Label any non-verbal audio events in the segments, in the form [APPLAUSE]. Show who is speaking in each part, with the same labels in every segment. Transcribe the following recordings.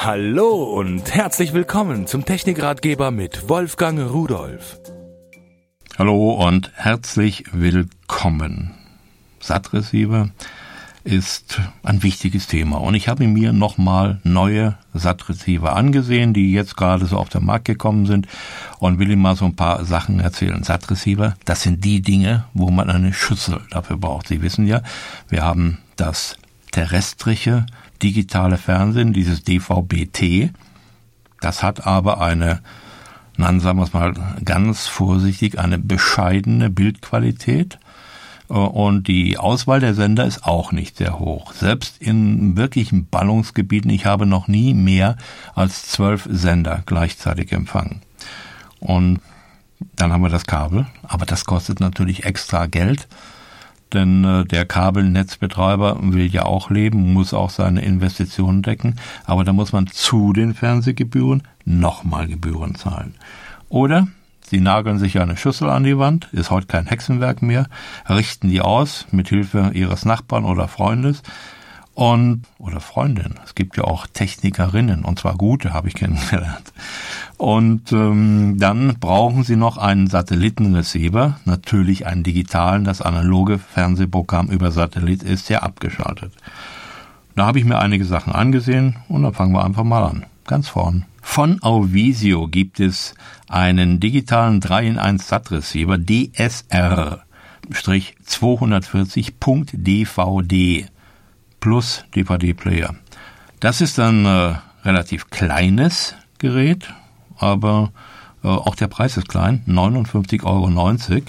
Speaker 1: Hallo und herzlich willkommen zum Technikratgeber mit Wolfgang Rudolf.
Speaker 2: Hallo und herzlich willkommen. SAT-Receiver ist ein wichtiges Thema und ich habe mir nochmal neue SAT-Receiver angesehen, die jetzt gerade so auf den Markt gekommen sind und will Ihnen mal so ein paar Sachen erzählen. SAT-Receiver, das sind die Dinge, wo man eine Schüssel dafür braucht. Sie wissen ja, wir haben das terrestrische digitale Fernsehen, dieses DVB-T. Das hat aber eine, dann sagen wir es mal ganz vorsichtig, eine bescheidene Bildqualität. Äh, und die Auswahl der Sender ist auch nicht sehr hoch. Selbst in wirklichen Ballungsgebieten, ich habe noch nie mehr als zwölf Sender gleichzeitig empfangen. Und dann haben wir das Kabel, aber das kostet natürlich extra Geld denn äh, der Kabelnetzbetreiber will ja auch leben, muss auch seine Investitionen decken, aber da muss man zu den Fernsehgebühren nochmal Gebühren zahlen. Oder Sie nageln sich eine Schüssel an die Wand, ist heute kein Hexenwerk mehr, richten die aus mit Hilfe Ihres Nachbarn oder Freundes und oder Freundin. Es gibt ja auch Technikerinnen und zwar gute, habe ich [LAUGHS] kennengelernt. Und ähm, dann brauchen Sie noch einen Satellitenreceiver, natürlich einen digitalen. Das analoge Fernsehprogramm über Satellit ist ja abgeschaltet. Da habe ich mir einige Sachen angesehen und dann fangen wir einfach mal an. Ganz vorn. Von Auvisio gibt es einen digitalen 3 in 1 SAT-Receiver DSR 240.dvd plus DVD-Player. Das ist ein äh, relativ kleines Gerät, aber äh, auch der Preis ist klein, 59,90 Euro.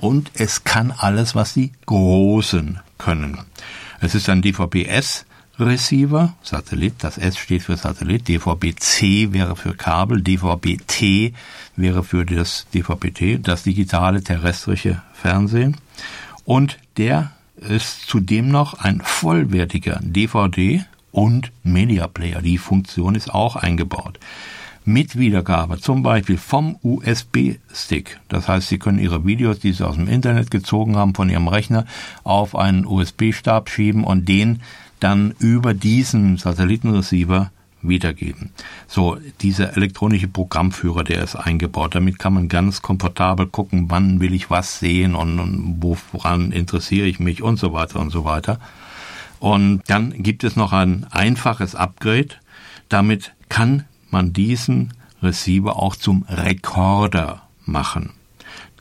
Speaker 2: Und es kann alles, was die Großen können. Es ist ein DVB-S Receiver, Satellit, das S steht für Satellit, DVB-C wäre für Kabel, DVB-T wäre für das DVB-T, das digitale terrestrische Fernsehen. Und der ist zudem noch ein vollwertiger DVD und Media Player. Die Funktion ist auch eingebaut mit Wiedergabe, zum Beispiel vom USB-Stick. Das heißt, Sie können Ihre Videos, die Sie aus dem Internet gezogen haben, von Ihrem Rechner auf einen USB-Stab schieben und den dann über diesen Satellitenreceiver wiedergeben. So, dieser elektronische Programmführer, der ist eingebaut. Damit kann man ganz komfortabel gucken, wann will ich was sehen und, und woran interessiere ich mich und so weiter und so weiter. Und dann gibt es noch ein einfaches Upgrade. Damit kann man diesen Receiver auch zum Rekorder machen.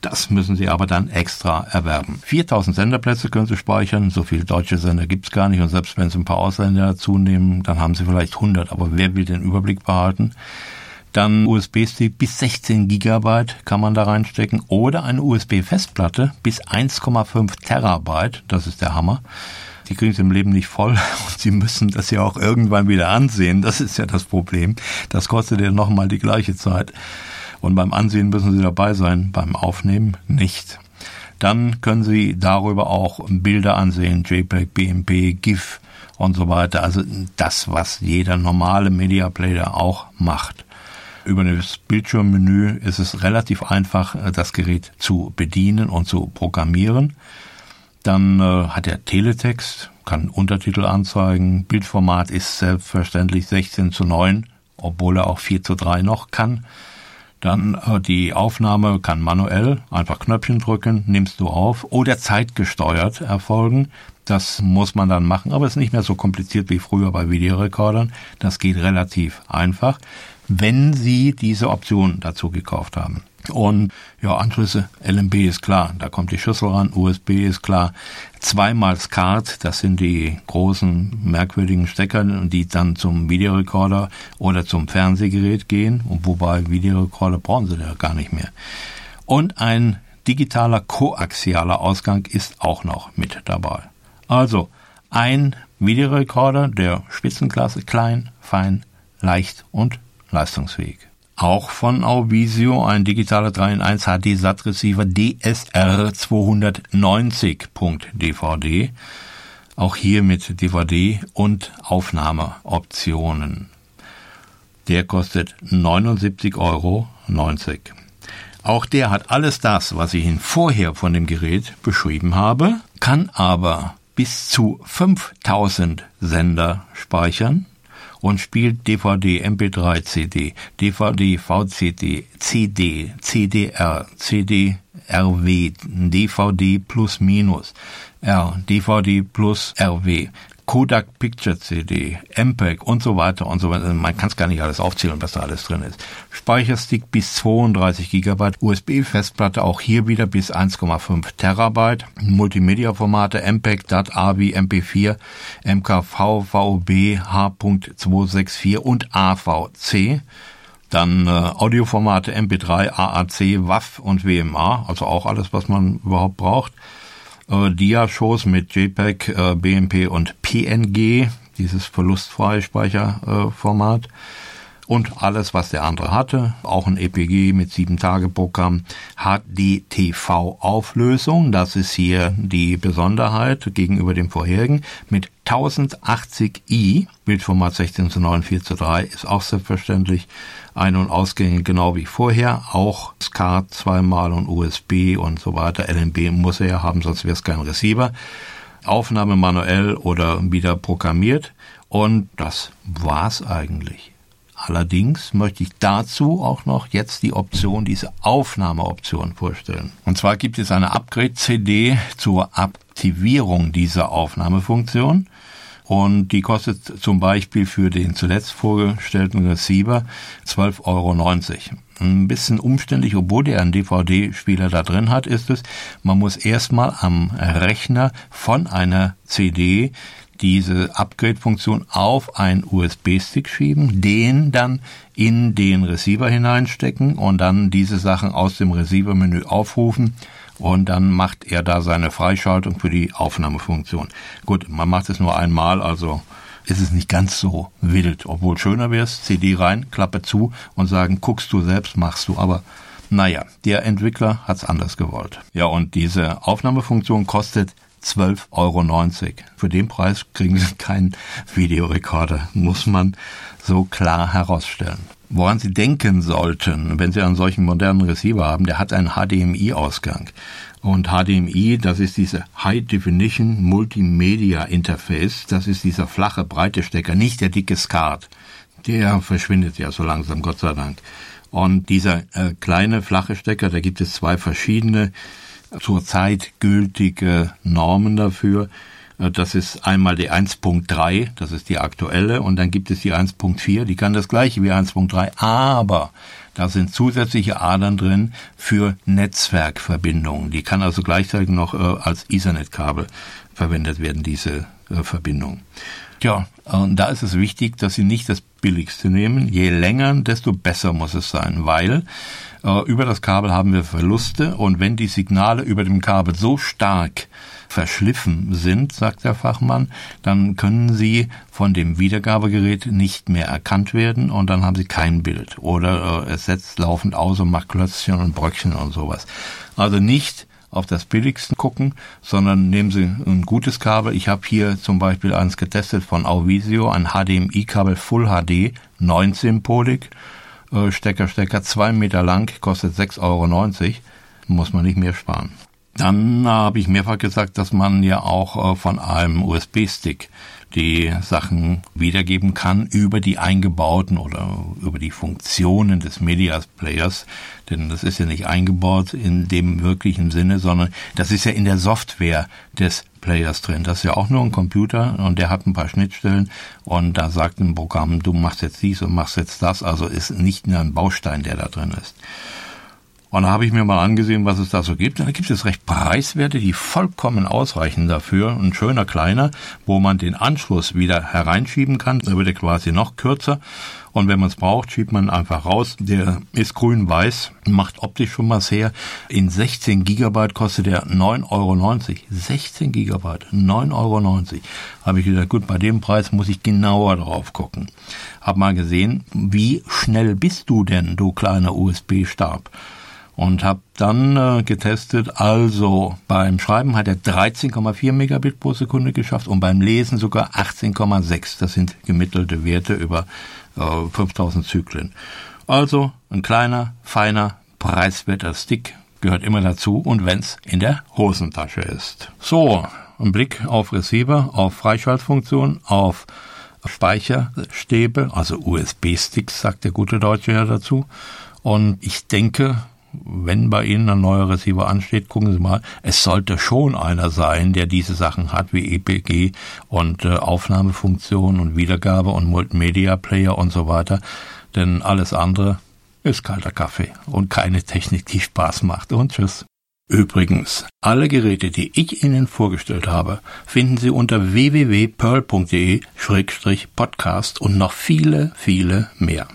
Speaker 2: Das müssen Sie aber dann extra erwerben. 4000 Senderplätze können Sie speichern, so viele deutsche Sender gibt's gar nicht und selbst wenn Sie ein paar Ausländer dazu nehmen, dann haben Sie vielleicht 100, aber wer will den Überblick behalten? Dann USB-Stick bis 16 Gigabyte kann man da reinstecken oder eine USB-Festplatte bis 1,5 Terabyte, das ist der Hammer die kriegen es im Leben nicht voll [LAUGHS] und sie müssen das ja auch irgendwann wieder ansehen. Das ist ja das Problem. Das kostet ja nochmal die gleiche Zeit. Und beim Ansehen müssen sie dabei sein, beim Aufnehmen nicht. Dann können Sie darüber auch Bilder ansehen, JPEG, BMP, GIF und so weiter. Also das, was jeder normale Media Player auch macht. Über das Bildschirmmenü ist es relativ einfach, das Gerät zu bedienen und zu programmieren. Dann äh, hat er Teletext, kann Untertitel anzeigen. Bildformat ist selbstverständlich 16 zu 9, obwohl er auch 4 zu 3 noch kann. Dann äh, die Aufnahme kann manuell, einfach Knöpfchen drücken, nimmst du auf oder zeitgesteuert erfolgen. Das muss man dann machen, aber es ist nicht mehr so kompliziert wie früher bei Videorekordern. Das geht relativ einfach, wenn Sie diese Option dazu gekauft haben. Und ja, Anschlüsse, LMB ist klar, da kommt die Schüssel ran, USB ist klar. Zweimal SCART, das sind die großen, merkwürdigen Stecker, die dann zum Videorekorder oder zum Fernsehgerät gehen. Und wobei Videorekorder brauchen sie ja gar nicht mehr. Und ein digitaler koaxialer Ausgang ist auch noch mit dabei. Also ein Videorekorder der Spitzenklasse, klein, fein, leicht und leistungsfähig. Auch von Auvisio ein digitaler 3 in 1 HD SAT Receiver DSR 290.dvd. Auch hier mit DVD und Aufnahmeoptionen. Der kostet 79,90 Euro. Auch der hat alles das, was ich Ihnen vorher von dem Gerät beschrieben habe, kann aber bis zu 5000 Sender speichern und spielt DVD, MP3, CD, DVD, VCD, CD, CDR, CD, RW, DVD plus minus, R, DVD plus RW, Kodak Picture CD, MPEG und so weiter und so weiter. Man kann es gar nicht alles aufzählen, was da alles drin ist. Speicherstick bis 32 GB, USB-Festplatte auch hier wieder bis 1,5 Terabyte, Multimedia-Formate MPEG, DAT, AVI, MP4, MKV, VOB, H.264 und AVC. Dann äh, Audioformate MP3, AAC, WAV und WMA, also auch alles, was man überhaupt braucht äh, Dia-Shows mit JPEG, äh, BMP und PNG, dieses verlustfreie Speicherformat. Äh, und alles, was der andere hatte, auch ein EPG mit 7-Tage-Programm, HDTV-Auflösung, das ist hier die Besonderheit gegenüber dem vorherigen, mit 1080i, Bildformat 16 zu 9, 4 zu 3, ist auch selbstverständlich ein- und Ausgänge genau wie vorher, auch SCART zweimal und USB und so weiter, LNB muss er ja haben, sonst wäre es kein Receiver. Aufnahme manuell oder wieder programmiert. Und das war's eigentlich. Allerdings möchte ich dazu auch noch jetzt die Option, diese Aufnahmeoption vorstellen. Und zwar gibt es eine Upgrade-CD zur Aktivierung dieser Aufnahmefunktion. Und die kostet zum Beispiel für den zuletzt vorgestellten Receiver 12,90 Euro. Ein bisschen umständlich, obwohl der einen DVD-Spieler da drin hat, ist es, man muss erstmal am Rechner von einer CD diese Upgrade-Funktion auf einen USB-Stick schieben, den dann in den Receiver hineinstecken und dann diese Sachen aus dem Receiver-Menü aufrufen und dann macht er da seine Freischaltung für die Aufnahmefunktion. Gut, man macht es nur einmal, also ist es nicht ganz so wild, obwohl schöner wäre es, CD rein, Klappe zu und sagen, guckst du selbst, machst du, aber naja, der Entwickler hat's anders gewollt. Ja, und diese Aufnahmefunktion kostet 12,90 Euro. Für den Preis kriegen Sie [LAUGHS] keinen Videorekorder, muss man so klar herausstellen. Woran Sie denken sollten, wenn Sie einen solchen modernen Receiver haben, der hat einen HDMI-Ausgang. Und HDMI, das ist diese High Definition Multimedia Interface, das ist dieser flache, breite Stecker, nicht der dicke SCART. Der verschwindet ja so langsam, Gott sei Dank. Und dieser äh, kleine, flache Stecker, da gibt es zwei verschiedene zurzeit gültige Normen dafür. Äh, das ist einmal die 1.3, das ist die aktuelle, und dann gibt es die 1.4, die kann das gleiche wie 1.3, aber da sind zusätzliche Adern drin für Netzwerkverbindungen. Die kann also gleichzeitig noch äh, als Ethernet-Kabel verwendet werden, diese Verbindung. Tja, und da ist es wichtig, dass Sie nicht das billigste nehmen. Je länger, desto besser muss es sein, weil äh, über das Kabel haben wir Verluste und wenn die Signale über dem Kabel so stark verschliffen sind, sagt der Fachmann, dann können sie von dem Wiedergabegerät nicht mehr erkannt werden und dann haben sie kein Bild. Oder äh, es setzt laufend aus und macht Klötzchen und Bröckchen und sowas. Also nicht auf das billigste gucken, sondern nehmen Sie ein gutes Kabel. Ich habe hier zum Beispiel eins getestet von Auvisio, ein HDMI-Kabel Full HD, 19-polig äh, Stecker, Stecker, zwei Meter lang, kostet 6,90 Euro, muss man nicht mehr sparen. Dann habe ich mehrfach gesagt, dass man ja auch äh, von einem USB-Stick die Sachen wiedergeben kann über die eingebauten oder über die Funktionen des Media Players. Denn das ist ja nicht eingebaut in dem wirklichen Sinne, sondern das ist ja in der Software des Players drin. Das ist ja auch nur ein Computer und der hat ein paar Schnittstellen und da sagt ein Programm, du machst jetzt dies und machst jetzt das. Also ist nicht nur ein Baustein, der da drin ist. Und da habe ich mir mal angesehen, was es da so gibt. Da gibt es recht Preiswerte, die vollkommen ausreichen dafür. Ein schöner kleiner, wo man den Anschluss wieder hereinschieben kann. Da wird er quasi noch kürzer. Und wenn man es braucht, schiebt man einfach raus. Der ist grün-weiß, macht optisch schon was her. In 16 Gigabyte kostet er 9,90 Euro. 16 Gigabyte, 9,90 Euro. Habe ich gesagt, gut, bei dem Preis muss ich genauer drauf gucken. Hab mal gesehen, wie schnell bist du denn, du kleiner USB-Stab? Und habe dann äh, getestet, also beim Schreiben hat er 13,4 Megabit pro Sekunde geschafft und beim Lesen sogar 18,6. Das sind gemittelte Werte über äh, 5000 Zyklen. Also ein kleiner, feiner, preiswerter Stick gehört immer dazu und wenn's in der Hosentasche ist. So, ein Blick auf Receiver, auf Freischaltfunktion, auf Speicherstäbe, also USB-Sticks, sagt der gute Deutsche ja dazu. Und ich denke, wenn bei Ihnen ein neuer Receiver ansteht, gucken Sie mal, es sollte schon einer sein, der diese Sachen hat, wie EPG und äh, Aufnahmefunktion und Wiedergabe und Multimedia Player und so weiter. Denn alles andere ist kalter Kaffee und keine Technik, die Spaß macht. Und tschüss. Übrigens, alle Geräte, die ich Ihnen vorgestellt habe, finden Sie unter www.pearl.de-podcast und noch viele, viele mehr.